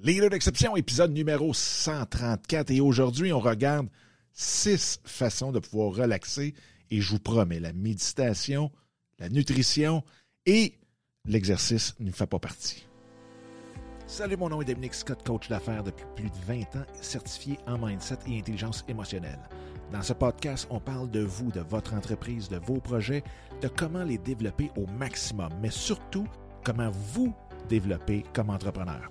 Leader d'exception, épisode numéro 134. Et aujourd'hui, on regarde six façons de pouvoir relaxer. Et je vous promets, la méditation, la nutrition et l'exercice ne fait pas partie. Salut, mon nom est Dominique Scott, coach d'affaires depuis plus de 20 ans, certifié en mindset et intelligence émotionnelle. Dans ce podcast, on parle de vous, de votre entreprise, de vos projets, de comment les développer au maximum, mais surtout comment vous développer comme entrepreneur.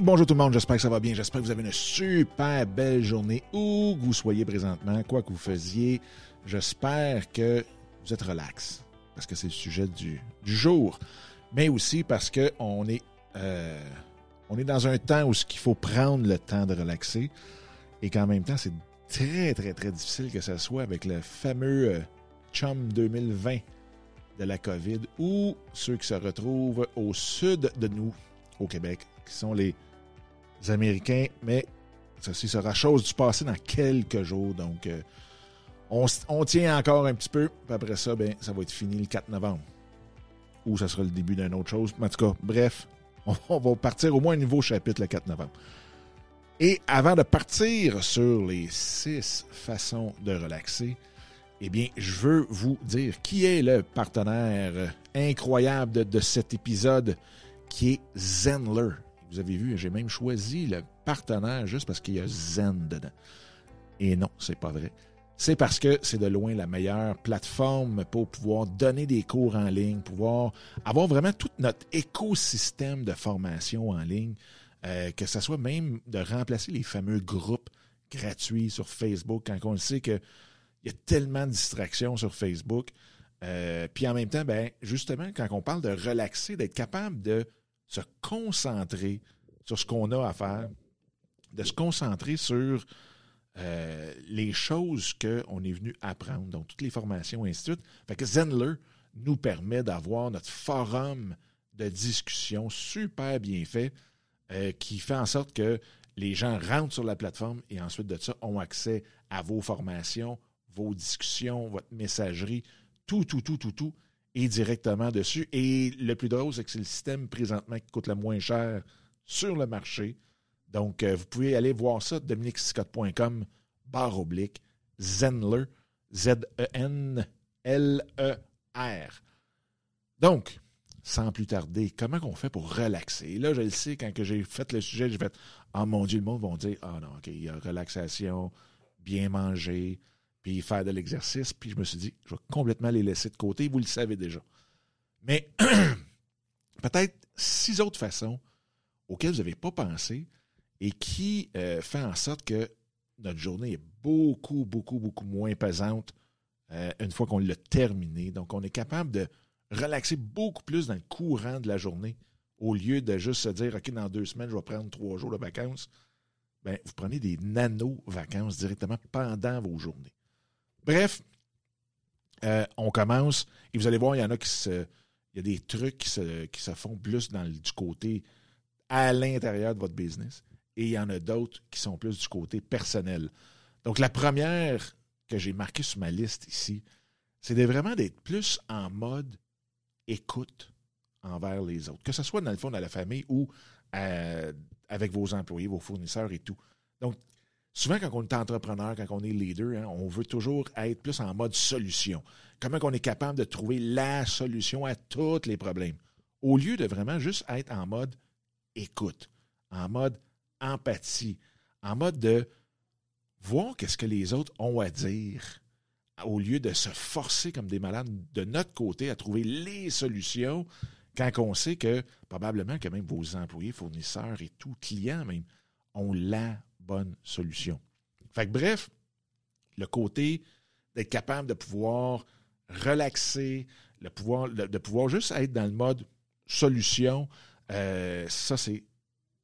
Bonjour tout le monde, j'espère que ça va bien. J'espère que vous avez une super belle journée où que vous soyez présentement, quoi que vous faisiez. J'espère que vous êtes relax parce que c'est le sujet du, du, jour, mais aussi parce qu'on est, euh, on est dans un temps où il faut prendre le temps de relaxer et qu'en même temps, c'est très, très, très difficile que ça soit avec le fameux euh, Chum 2020 de la COVID ou ceux qui se retrouvent au sud de nous, au Québec, qui sont les Américains, mais ceci sera chose du passé dans quelques jours. Donc, euh, on, tient encore un petit peu, puis après ça, ben, ça va être fini le 4 novembre. Ou ça sera le début d'une autre chose. Mais en tout cas, bref, on, va partir au moins un nouveau chapitre le 4 novembre. Et avant de partir sur les six façons de relaxer, eh bien, je veux vous dire qui est le partenaire incroyable de, de cet épisode, qui est Zenler. Vous avez vu, j'ai même choisi le partenaire juste parce qu'il y a Zen dedans. Et non, c'est pas vrai. C'est parce que c'est de loin la meilleure plateforme pour pouvoir donner des cours en ligne, pouvoir avoir vraiment tout notre écosystème de formation en ligne, euh, que ce soit même de remplacer les fameux groupes gratuits sur Facebook quand on sait qu'il y a tellement de distractions sur Facebook. Euh, puis en même temps, ben, justement, quand on parle de relaxer, d'être capable de se concentrer sur ce qu'on a à faire, de se concentrer sur euh, les choses qu'on est venu apprendre, donc toutes les formations, et ainsi de suite. Fait que Zenler nous permet d'avoir notre forum de discussion super bien fait euh, qui fait en sorte que les gens rentrent sur la plateforme et ensuite de ça ont accès à vos formations, vos discussions, votre messagerie, tout, tout, tout, tout, tout directement dessus. Et le plus drôle, c'est que c'est le système présentement qui coûte le moins cher sur le marché. Donc, euh, vous pouvez aller voir ça, dominicscott.com, barre oblique, Zenler, Z-E-N-L-E-R. Donc, sans plus tarder, comment on fait pour relaxer? Là, je le sais, quand j'ai fait le sujet, j'ai fait « Ah, oh, mon Dieu, le monde va dire « Ah non, OK, il y a relaxation, bien manger, puis faire de l'exercice. » Puis je me suis dit, je vais complètement les laisser de côté. Vous le savez déjà. Mais peut-être six autres façons auxquelles vous n'avez pas pensé et qui euh, fait en sorte que notre journée est beaucoup, beaucoup, beaucoup moins pesante euh, une fois qu'on l'a terminé. Donc, on est capable de relaxer beaucoup plus dans le courant de la journée au lieu de juste se dire, OK, dans deux semaines, je vais prendre trois jours de vacances. Bien, vous prenez des nano-vacances directement pendant vos journées. Bref, euh, on commence et vous allez voir, il y en a qui se. Il y a des trucs qui se, qui se font plus du côté à l'intérieur de votre business et il y en a d'autres qui sont plus du côté personnel. Donc, la première que j'ai marquée sur ma liste ici, c'est de vraiment d'être plus en mode écoute envers les autres, que ce soit dans le fond dans la famille ou euh, avec vos employés, vos fournisseurs et tout. Donc, souvent quand on est entrepreneur, quand on est leader, hein, on veut toujours être plus en mode solution. Comment on est capable de trouver la solution à tous les problèmes, au lieu de vraiment juste être en mode écoute, en mode empathie, en mode de voir qu'est-ce que les autres ont à dire, au lieu de se forcer comme des malades de notre côté à trouver les solutions, quand on sait que probablement que même vos employés, fournisseurs et tout, clients même, ont la bonne solution. Fait bref, le côté d'être capable de pouvoir relaxer, le pouvoir, de pouvoir juste être dans le mode solution. Euh, ça, c'est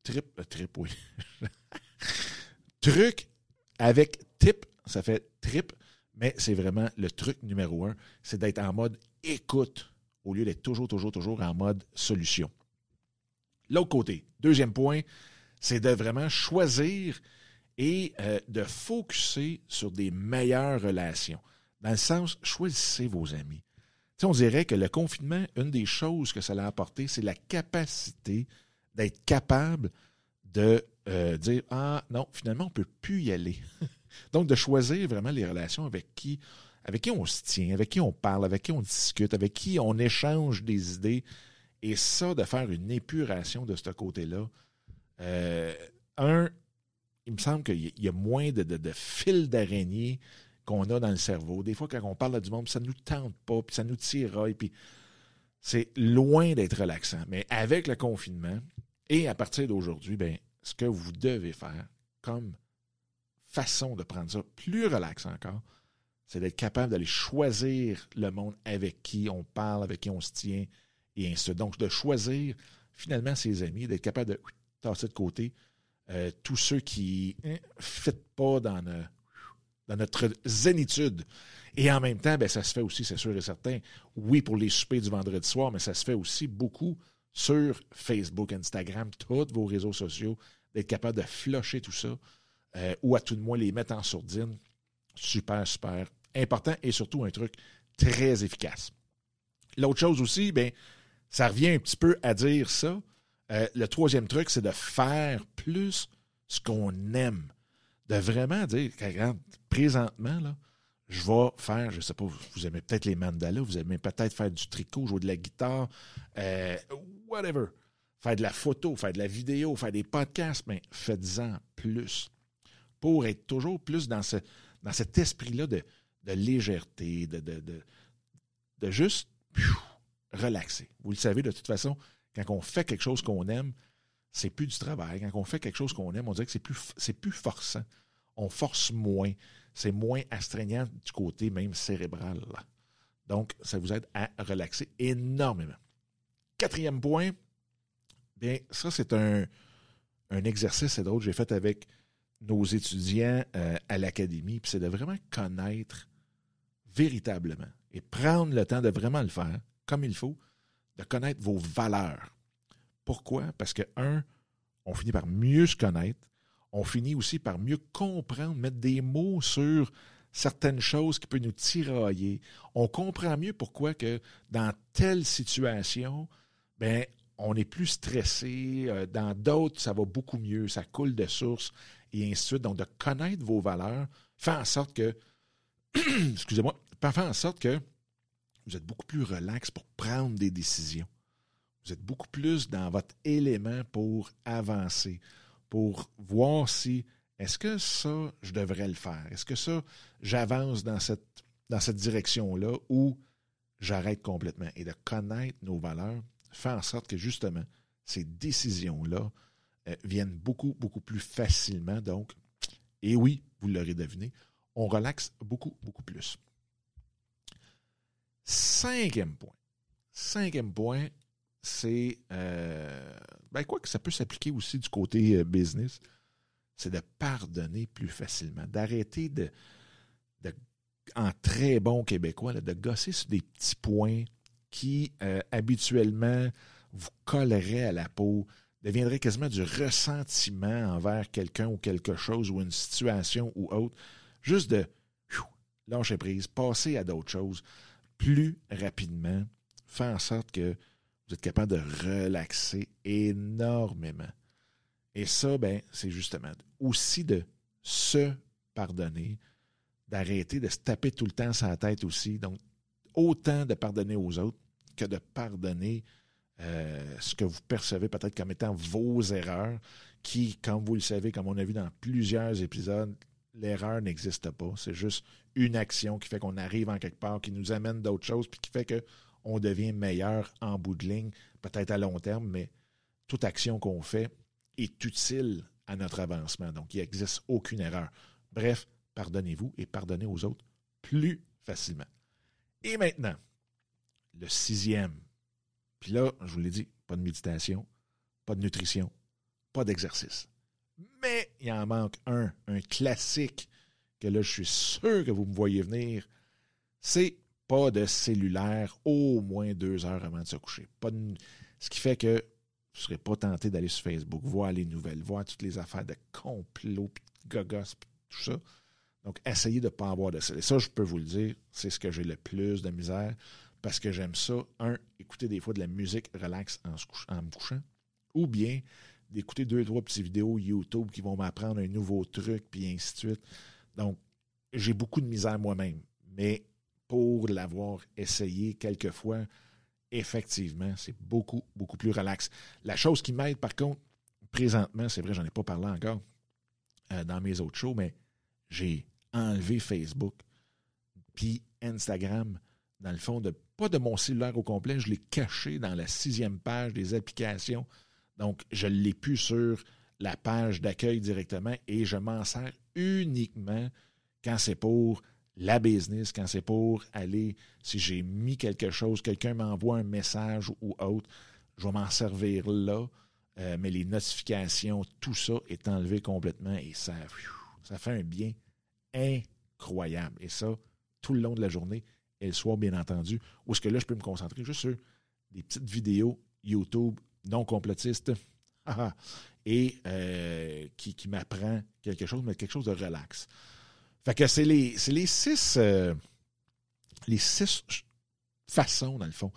trip, euh, trip, oui. truc avec tip, ça fait trip, mais c'est vraiment le truc numéro un, c'est d'être en mode écoute au lieu d'être toujours, toujours, toujours en mode solution. L'autre côté, deuxième point, c'est de vraiment choisir et euh, de focuser sur des meilleures relations. Dans le sens, choisissez vos amis. on dirait que le confinement, une des choses que ça a apporté, c'est la capacité d'être capable de euh, dire Ah non, finalement, on ne peut plus y aller. Donc, de choisir vraiment les relations avec qui, avec qui on se tient, avec qui on parle, avec qui on discute, avec qui on échange des idées. Et ça, de faire une épuration de ce côté-là. Euh, un, il me semble qu'il y a moins de, de, fils d'araignée qu'on a dans le cerveau. Des fois, quand on parle du monde, ça ne nous tente pas, puis ça nous tiraille, puis c'est loin d'être relaxant. Mais avec le confinement, et à partir d'aujourd'hui, ben, ce que vous devez faire comme façon de prendre ça plus relax encore, c'est d'être capable d'aller choisir le monde avec qui on parle, avec qui on se tient, et ainsi de. Donc, de choisir finalement ses amis, d'être capable de tasser de côté euh, tous ceux qui ne fit pas dans, dans, notre zénitude. Et en même temps, ben, ça se fait aussi, c'est sûr et certain, oui, pour les soupers du vendredi soir, mais ça se fait aussi beaucoup sur Facebook, Instagram, tous vos réseaux sociaux, d'être capable de flusher tout ça, euh, ou à tout de moins les mettre en sourdine. Super, super important et surtout un truc très efficace. L'autre chose aussi, ben, ça revient un petit peu à dire ça. Euh, le troisième truc, c'est de faire plus ce qu'on aime. De vraiment dire, présentement, là, je vais faire, je sais pas, vous aimez peut-être les mandalas, vous aimez peut-être faire du tricot, jouer de la guitare, euh, whatever. Faire de la photo, faire de la vidéo, faire des podcasts, mais faites-en plus. Pour être toujours plus dans, ce, dans cet esprit-là de, légèreté, de, de, juste relaxer. Vous le savez, de toute façon, quand on fait quelque chose qu'on aime, c'est plus du travail. Quand on fait quelque chose qu'on aime, on dirait que c'est plus, c'est plus forçant. On force moins c'est moins astreignant du côté même cérébral. Donc, ça vous aide à relaxer énormément. Quatrième point, bien, ça, c'est un, exercice, c'est drôle, j'ai fait avec nos étudiants euh, à l'académie, puis c'est de vraiment connaître véritablement et prendre le temps de vraiment le faire comme il faut, de connaître vos valeurs. Pourquoi? Parce que, un, on finit par mieux se connaître, on finit aussi par mieux comprendre, mettre des mots sur certaines choses qui peuvent nous tirailler. On comprend mieux pourquoi que dans telle situation, ben, on est plus stressé. Euh, dans d'autres, ça va beaucoup mieux, ça coule de source, et ainsi de suite. Donc, de connaître vos valeurs fait en sorte que, excusez-moi, fait en sorte que vous êtes beaucoup plus relax pour prendre des décisions. Vous êtes beaucoup plus dans votre élément pour avancer pour voir si est-ce que ça, je devrais le faire? Est-ce que ça, j'avance dans cette, dans cette direction-là ou j'arrête complètement? Et de connaître nos valeurs fait en sorte que justement, ces décisions-là euh, viennent beaucoup, beaucoup plus facilement. Donc, et oui, vous l'aurez deviné, on relaxe beaucoup, beaucoup plus. Cinquième point. Cinquième point, c'est euh, ben quoi que ça peut s'appliquer aussi du côté euh, business, c'est de pardonner plus facilement, d'arrêter de, en très bon québécois, de gosser sur des petits points qui euh, habituellement vous colleraient à la peau, deviendraient quasiment du ressentiment envers quelqu'un ou quelque chose ou une situation ou autre, juste de lâcher prise, passer à d'autres choses plus rapidement, faire en sorte que vous êtes capable de relaxer énormément. Et ça, ben, c'est justement aussi de se pardonner, d'arrêter de se taper tout le temps sa tête aussi. Donc, autant de pardonner aux autres que de pardonner euh, ce que vous percevez peut-être comme étant vos erreurs, qui, comme vous le savez, comme on a vu dans plusieurs épisodes, l'erreur n'existe pas. C'est juste une action qui fait qu'on arrive en quelque part, qui nous amène d'autres choses, puis qui fait que on devient meilleur en bout de ligne, peut-être à long terme, mais toute action qu'on fait est utile à notre avancement. Donc, il n'existe aucune erreur. Bref, pardonnez-vous et pardonnez aux autres plus facilement. Et maintenant, le sixième, Puis là, je vous l'ai dit, pas de méditation, pas de nutrition, pas d'exercice. Mais il en manque un, un classique que là, je suis sûr que vous me voyez venir. C'est pas de cellulaire au moins deux heures avant de se coucher. Ce qui fait que vous ne serez pas tenté d'aller sur Facebook, voir les nouvelles, voir toutes les affaires de complot, de gogos, tout ça. Donc, essayez de ne pas avoir de ça. Et ça, je peux vous le dire, c'est ce que j'ai le plus de misère parce que j'aime ça. Un, écouter des fois de la musique relax en, en me couchant. Ou bien d'écouter deux, trois petites vidéos YouTube qui vont m'apprendre un nouveau truc, puis ainsi de suite. Donc, j'ai beaucoup de misère moi-même. Mais pour l'avoir essayé quelques fois, effectivement, c'est beaucoup, beaucoup plus relax. La chose qui m'aide, par contre, présentement, c'est vrai, j'en ai pas parlé encore euh, dans mes autres shows, mais j'ai enlevé Facebook, puis Instagram, dans le fond, de, pas de mon cellulaire au complet, je l'ai caché dans la sixième page des applications. Donc, je ne l'ai plus sur la page d'accueil directement et je m'en sers uniquement quand c'est pour la business, quand c'est pour aller, si j'ai mis quelque chose, quelqu'un m'envoie un message ou autre, je vais m'en servir là. Euh, mais les notifications, tout ça est enlevé complètement et ça, ça fait un bien incroyable. Et ça, tout le long de la journée et le soir, bien entendu, où est-ce que là, je peux me concentrer juste sur des petites vidéos YouTube non complotistes et euh, qui, qui m'apprend quelque chose, mais quelque chose de relax. Fait que c'est les, les six euh, les six façons, dans le fond,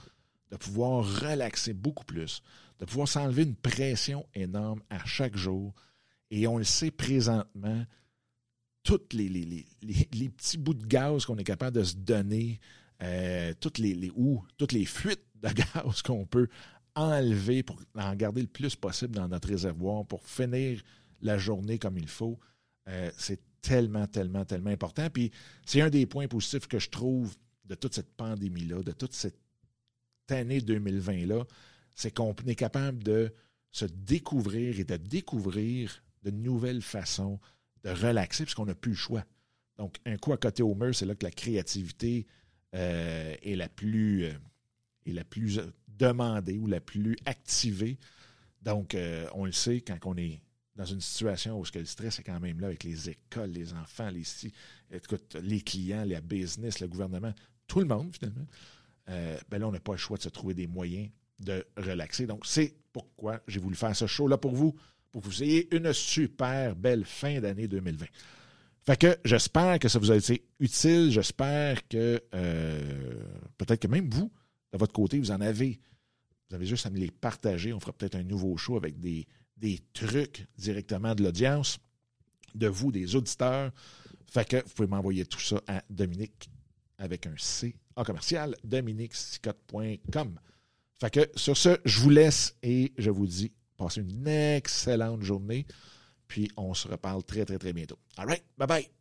de pouvoir relaxer beaucoup plus, de pouvoir s'enlever une pression énorme à chaque jour. Et on le sait présentement, tous les, les, petits bouts de gaz qu'on est capable de se donner, euh, toutes, les, ou, toutes les fuites de gaz qu'on peut enlever pour en garder le plus possible dans notre réservoir pour finir la journée comme il faut, euh, c'est tellement, tellement, tellement important. Puis c'est un des points positifs que je trouve de toute cette pandémie-là, de toute cette année 2020-là, c'est qu'on est capable de se découvrir et de découvrir de nouvelles façons de relaxer puisqu'on n'a plus le choix. Donc, un coup à côté au mur, c'est là que la créativité euh, est la plus euh, est la plus demandée ou la plus activée. Donc, euh, on le sait, quand on est dans une situation où le stress est quand même là avec les écoles, les enfants, les, les clients, les business, le gouvernement, tout le monde finalement, ben là, on n'a pas le choix de se trouver des moyens de relaxer. Donc, c'est pourquoi j'ai voulu faire ce show-là pour vous pour que vous ayez une super belle fin d'année 2020. Fait que j'espère que ça vous a été utile. J'espère que euh, peut-être que même vous, de votre côté, vous en avez. Vous avez juste à me les partager. On fera peut-être un nouveau show avec des, des trucs directement de l'audience, de vous, des auditeurs. Fait que vous pouvez m'envoyer tout ça à Dominique avec un C en commercial, dominiquesicotte.com. Fait que sur ce, je vous laisse et je vous dis Passez une excellente journée. Puis on se reparle très, très, très bientôt. All right. Bye bye.